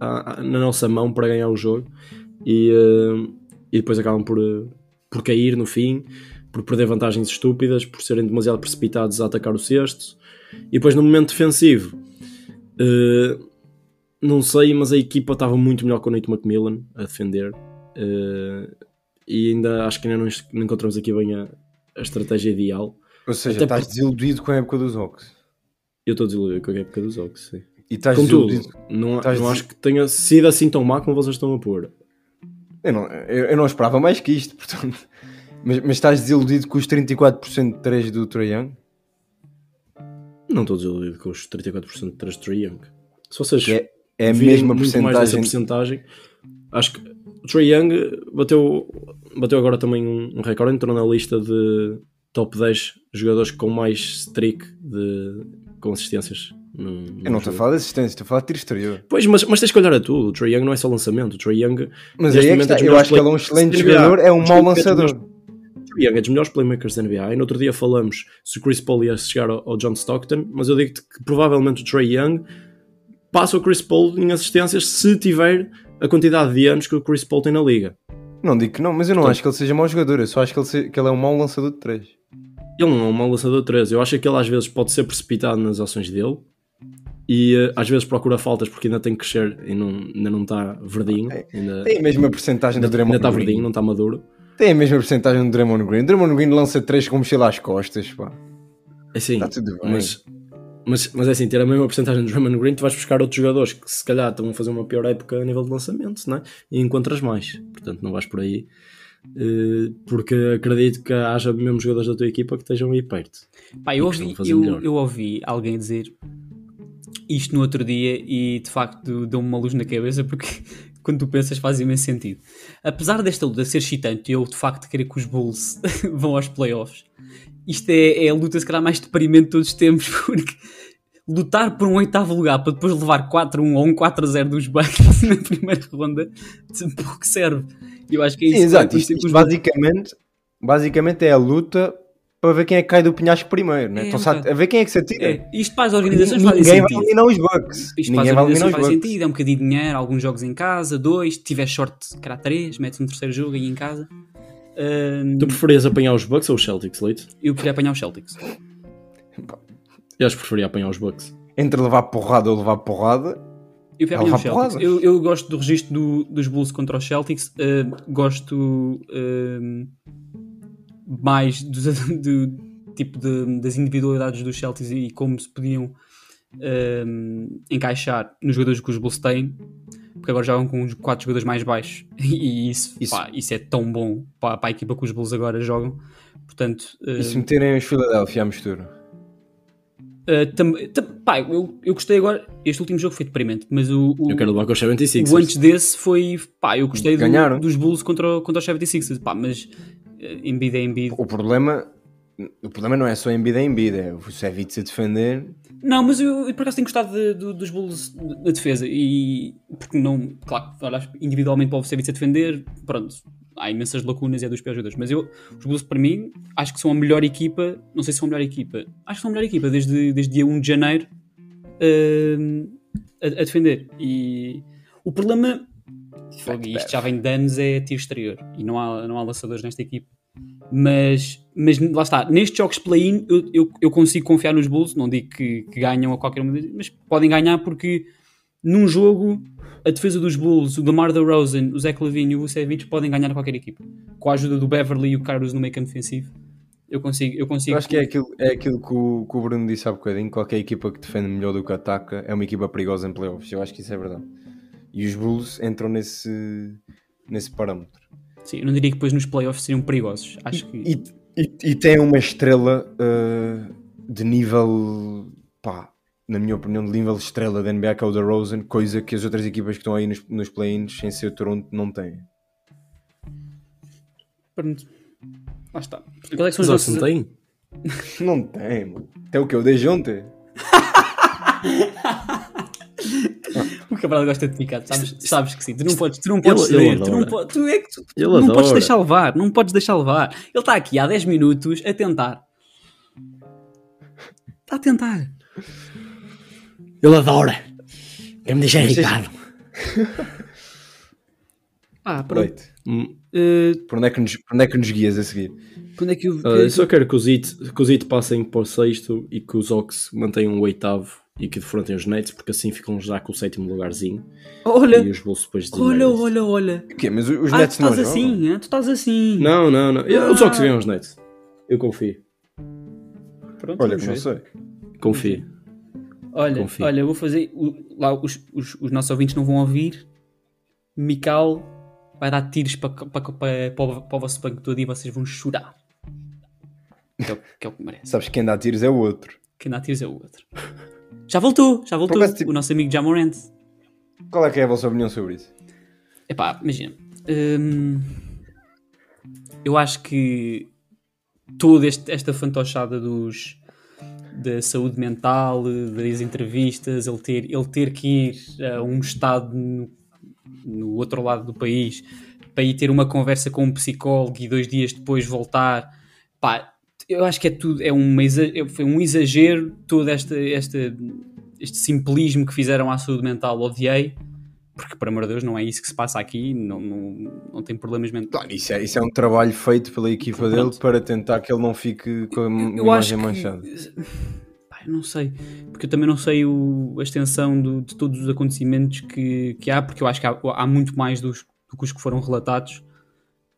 à- à- na nossa mão para ganhar o jogo e, eh, e depois acabam por, eh, por cair no fim, por perder vantagens estúpidas, por serem demasiado precipitados a atacar o cesto. E depois no momento defensivo, eh, não sei, mas a equipa estava muito melhor com o Nate McMillan a defender. eh, e ainda acho que ainda não, não encontramos aqui bem a, a estratégia ideal. Ou seja, Até estás porque- desiludido com a época dos Hawks. Eu estou desiludido com a época dos Oaks, sim. E estás Contudo, desiludido. não, estás não des- acho que tenha sido assim tão má como vocês estão a pôr. Eu não, eu, eu não esperava mais que isto, portanto. Mas, mas estás desiludido com os 34% de 3 do Trae Young? Não estou desiludido com os 34% de 3 de Trae Young. Se vocês Que é, é a mesma porcentagem. porcentagem, acho que o Trae Young bateu, bateu agora também um, um recorde, entrou na lista de top 10 jogadores com mais streak de consistências. No, no Eu não estou a falar de assistência, estou a falar de tiro exterior. Pois, mas, mas tens que olhar a tudo. O Trae Young não é só lançamento. O Trae Young, Mas aí é que momento, está. dos Eu acho que ele é um play- excelente jogador, é um mau é lançador. Trae Young é dos melhores playmakers da NBA. E no outro dia falamos se o Chris Paul ia chegar ao, ao John Stockton, mas eu digo-te que provavelmente o Trae Young passa o Chris Paul em assistências se tiver a quantidade de anos que o Chris Paul tem na liga. Não digo que não, mas eu não Portanto- acho que ele seja mau jogador. Eu só acho que ele, se- que ele é um mau lançador de 3. Ele não é um mau lançador de 13. Eu acho que ele às vezes pode ser precipitado nas ações dele e eh, às vezes procura faltas porque ainda tem que crescer e não, ainda não está verdinho. Ainda, Tem a mesma porcentagem do Draymond ainda está verdinho, não está maduro. Tem a mesma porcentagem do Draymond Green. Draymond Green lança 3 com mochila às costas. Pá. É assim, Está tudo bem. mas, mas, mas é assim, ter a mesma porcentagem do Draymond Green, tu vais buscar outros jogadores que se calhar estão a fazer uma pior época a nível de lançamento, não é? E encontras mais. Portanto, não vais por aí. eh, Porque acredito que haja mesmo jogadores da tua equipa que estejam aí perto. Pá, eu ouvi, eu, eu ouvi alguém dizer isto no outro dia e de facto deu-me uma luz na cabeça porque quando tu pensas faz imenso sentido. Apesar desta luta ser excitante e eu de facto querer que os Bulls vão aos playoffs, isto é, é a luta se calhar mais deprimente de todos os tempos porque lutar por um oitavo lugar para depois levar 4-1 ou um 4-0 dos Bucks na primeira ronda de pouco serve. Eu acho que é Sim, isso exato. que Isto, isto basicamente, basicamente é a luta para ver quem é que cai do penhasco primeiro. Né? É, Estão um a, a ver quem é que se atira. É, isto para as organizações faz Ninguém vai sentido. eliminar os Bucks. Isto para Ninguém as vai eliminar organizações faz sentido, é um bocadinho de dinheiro, alguns jogos em casa, dois, se tiver short, calhar três, metes um terceiro jogo aí em casa. Ahm, Tu preferias apanhar os Bucks ou os Celtics, Leite? eu preferia apanhar os Celtics. Eu acho que preferia apanhar os Bucks. Entre levar porrada ou levar porrada, Eu Celtics. porrada. Eu, eu gosto do registro do- dos Bulls contra os Celtics, ahm, gosto ahm, mais dos, do, tipo de- das individualidades dos Celtics e como se podiam um, encaixar nos jogadores que os Bulls têm, porque agora jogam com os quatro jogadores mais baixos e isso, Isso. pá, isso é tão bom para, para a equipa que os Bulls agora jogam. Portanto, uh, E se meterem os Philadelphia à mistura? uh, tam- tam- pá, eu, eu gostei agora. Este último jogo foi deprimente, mas o, o, Eu quero levar com os 76ers. o antes desse foi pá, eu gostei do- Ganharam. dos Bulls contra, contra os 76ers, pá, mas uh, Embiid é Embiid. O problema, o problema não é só Embiid é Embiid, é o Savic a defender. Não, mas eu, eu por acaso tenho gostado de- do- dos Bulls na defesa e porque não, claro, individualmente para o Vucevic a defender, pronto, há imensas lacunas e é dos piores jogadores, mas eu, os Bulls para mim, acho que são a melhor equipa, não sei se são a melhor equipa, acho que são a melhor equipa desde, desde dia 1 de janeiro hum, a, a defender. E o problema, e isto já vem de anos, é tiro exterior. E não há, não há lançadores nesta equipa. Mas, mas lá está, nestes jogos play-in eu, eu, eu consigo confiar nos Bulls, não digo que, que ganham a qualquer momento, mas podem ganhar porque num jogo a defesa dos Bulls, o DeMar DeRozan, o Zach Levine e o Vucevic podem ganhar qualquer equipa. Com a ajuda do Beverly e o Carlos no meio campo defensivo, eu consigo. Eu consigo Eu acho que é aquilo, é aquilo que, o, que o Bruno disse há bocadinho: qualquer equipa que defende melhor do que ataca é uma equipa perigosa em playoffs. Eu acho que isso é verdade. E os Bulls entram nesse, nesse parâmetro. Sim, eu não diria que depois nos playoffs seriam perigosos. Acho que. E, e, e tem uma estrela uh, de nível, pá, na minha opinião, de nível estrela da NBA, que é o DeRozan, coisa que as outras equipas que estão aí nos, nos play-ins, sem ser o Toronto, não têm. Pronto. Lá está. Qual é que são os nossos... não tem? Não tem, mano. Tem o que? O desde ontem? Cabral gosta de picar, sabes, sabes que sim. Tu não podes, tu não podes Ele- tu não, po- tu é que tu, não podes deixar levar, não podes deixar levar. Ele está aqui há 10 minutos a tentar. Está a tentar. Ele adora. Quer me deixar irritado. Ah, pronto. Eh, Por onde, é que nos, por onde é que nos guias a seguir? quando é que eu. ah, eu só quero que os It, que os It passem para o sexto e que os Ox mantenham o oitavo e que defrontem os Nets, porque assim ficam já com o sétimo lugarzinho. olha, E os Bulls depois olha, desenvolvem-se. olha, olha. O quê? Mas os Ah, tu Nets não estás jogam? assim, ah, tu estás assim. Não, não, não. Eu- Os Ah. Ox ganham os Nets. Eu confio. Pronto, Olha, que não sei. Confio. Olha, Confio. olha, eu vou fazer. lá os, os, os nossos ouvintes não vão ouvir. Mical vai dar tiros para, para, para, para o vosso banco todo e vocês vão chorar. Que é o que, é o que merece. Sabes que quem dá tiros é o outro. Quem dá tiros é o outro. Já voltou, já voltou. Acaso, tipo- O nosso amigo Jamorant. Qual é que é a vossa opinião sobre isso? Epá, imagina. hum, eu acho que toda este- esta fantochada dos da saúde mental, das entrevistas, ele ter, ele ter que ir a um estado no, no outro lado do país para ir ter uma conversa com um psicólogo e dois dias depois voltar, pá, eu acho que é tudo, é uma, exa- foi um exagero todo esta, esta, este simplismo que fizeram à saúde mental, odiei, porque, por amor de Deus, não é isso que se passa aqui, não, não, não tem problemas mentais. Claro, isso é, isso é um trabalho feito pela equipa dele Pronto. para tentar que ele não fique com a Eu imagem acho manchada. que... Pá, eu não sei, porque eu também não sei o- a extensão do- de todos os acontecimentos que, que há, porque eu acho que há, há muito mais dos, do que os que foram relatados.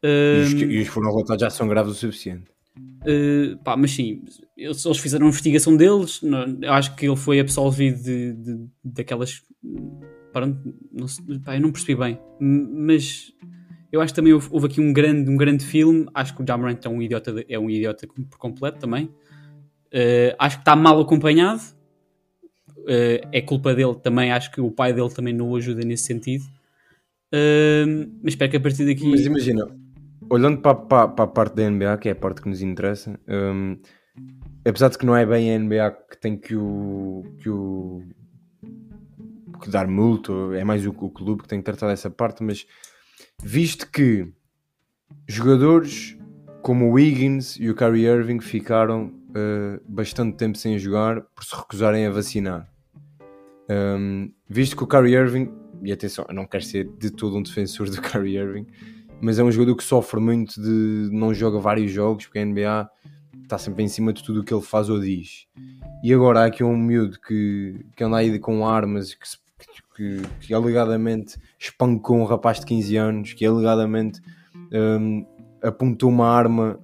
E os, que, e os que foram relatados já são graves o suficiente. Uh, pá, mas sim, eles, eles fizeram a investigação deles. não- eu acho que ele foi absolvido de, de- daquelas. Pronto, não, pá, eu não percebi bem, mas eu acho que também houve, houve aqui um grande, um grande filme. Acho que o Jamorant é um idiota, é um idiota por completo também. Uh, acho que está mal acompanhado. Uh, é culpa dele também. Acho que o pai dele também não o ajuda nesse sentido. Mas espero que a partir daqui. Mas imagina, olhando para, para, para a parte da NBA, que é a parte que nos interessa, hum, apesar de que não é bem a NBA que tem que o. Que o que dar multa, é mais o, o clube que tem que tratar dessa parte, mas visto que jogadores como o Wiggins e o Kyrie Irving ficaram uh, bastante tempo sem jogar por se recusarem a vacinar. Um, visto que o Kyrie Irving, e atenção, eu não quero ser de todo um defensor do Kyrie Irving, mas é um jogador que sofre muito de não joga vários jogos, porque a NBA está sempre em cima de tudo o que ele faz ou diz. E agora há aqui um miúdo que, que anda aí com armas, que, que, que alegadamente espancou um rapaz de 15 anos, que alegadamente hum, apontou uma arma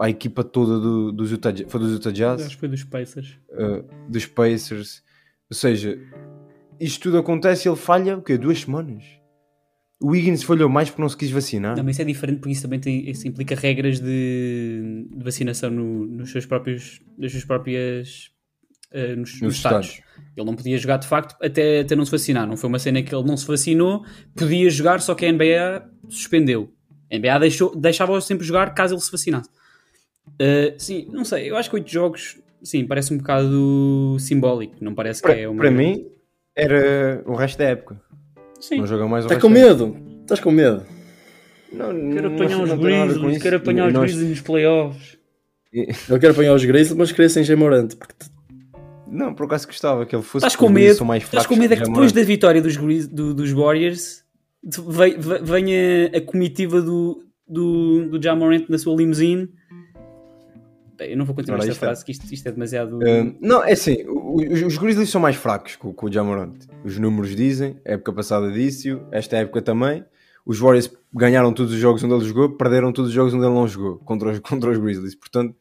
à equipa toda do, dos, Utah, foi dos Utah Jazz Acho que foi dos Pacers. uh, dos Pacers Ou seja, isto tudo acontece e ele falha, o quê? Duas semanas? O Wiggins falhou mais porque não se quis vacinar. Não, mas isso é diferente porque isso também tem, isso implica regras de, de vacinação no- nos seus próprios, nas suas próprias eh, nos, nos estados. Ele não podia jogar de facto até, até não se vacinar. Não foi uma cena que ele não se vacinou, podia jogar, só que a NBA suspendeu. A NBA deixou, deixava-o sempre jogar caso ele se vacinasse. Eh, sim, não sei, eu acho que oito jogos, sim, parece um bocado simbólico. Não parece que Para, é uma. para mim, era o resto da época. Sim. Não joga mais o Estás com medo? Estás com medo? Não, Quero não- apanhar não os Grizzlies, quero apanhar os Grizzlies nos playoffs. Eu quero apanhar os Grizzlies, mas queria sem Jamorante. Porque Não, por acaso gostava que ele fosse. Estás com medo, estás com medo é que depois da vitória dos, do- dos Warriors venha a comitiva do, do, do Ja Morant na sua limusine. Bem, eu não vou continuar Ora, esta é- frase, que isto, isto é demasiado. Um, não, é assim, os, os Grizzlies são mais fracos que, o- que o Jamorant. Os números dizem, a época passada disse esta época também. Os Warriors ganharam todos os jogos onde ele jogou, perderam todos os jogos onde ele não jogou contra os, contra os Grizzlies. Portanto,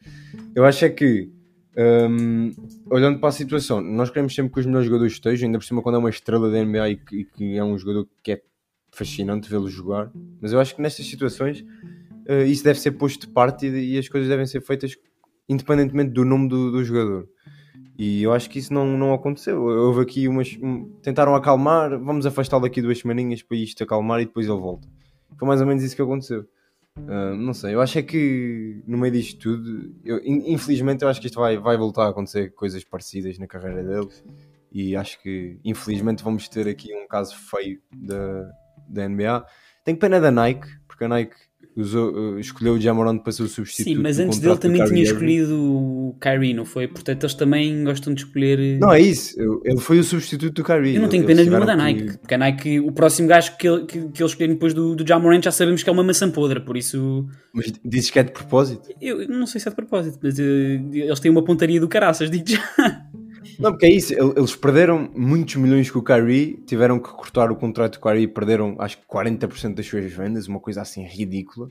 eu acho é que, um, olhando para a situação, nós queremos sempre que os melhores jogadores estejam, ainda por cima quando é uma estrela da NBA e que, e que é um jogador que é fascinante vê-lo jogar. Mas eu acho que nestas situações uh, isso deve ser posto de parte e, e as coisas devem ser feitas independentemente do nome do, do jogador. E eu acho que isso não, não aconteceu. Houve aqui umas. um- tentaram acalmar, vamos afastá-lo aqui duas semaninhas para isto acalmar e depois ele volta. Foi mais ou menos isso que aconteceu. Ah, não sei, eu acho é que no meio disto tudo, eu- in- infelizmente eu acho que isto vai, vai voltar a acontecer coisas parecidas na carreira dele. E acho que infelizmente vamos ter aqui um caso feio da, da NBA. Tenho pena da Nike, porque a Nike usou, eh, escolheu o Jamorant para ser o substituto. Sim, mas antes dele também tinha escolhido o Kyrie, não foi? Portanto, eles também gostam de escolher. Não, é isso. Ele foi o substituto do Kyrie. Eu não tenho pena nenhuma da Nike, que- porque a Nike, o próximo gajo que, ele- que, que eles escolherem depois do, do já sabemos que é uma maçã podre, por isso Mas dizes que é de propósito? eu não sei se é de propósito, mas eh, eles têm uma pontaria do caraças, digo já. Não, porque é isso. el- Eles perderam muitos milhões com o Kyrie, tiveram que cortar o contrato do Kyrie e perderam acho que 40% das suas vendas, uma coisa assim ridícula.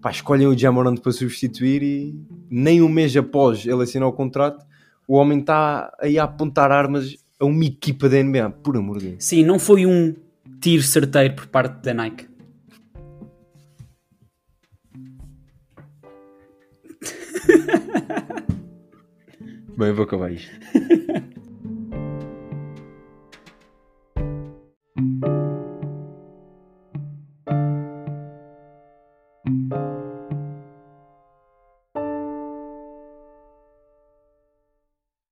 Pá, escolhem o Jamorant para substituir e nem um mês após ele assinar o contrato, o homem está aí a apontar armas a uma equipa da NBA, por amor de Deus. Sim, não foi um tiro certeiro por parte da Nike. Bem, eu vou acabar isto.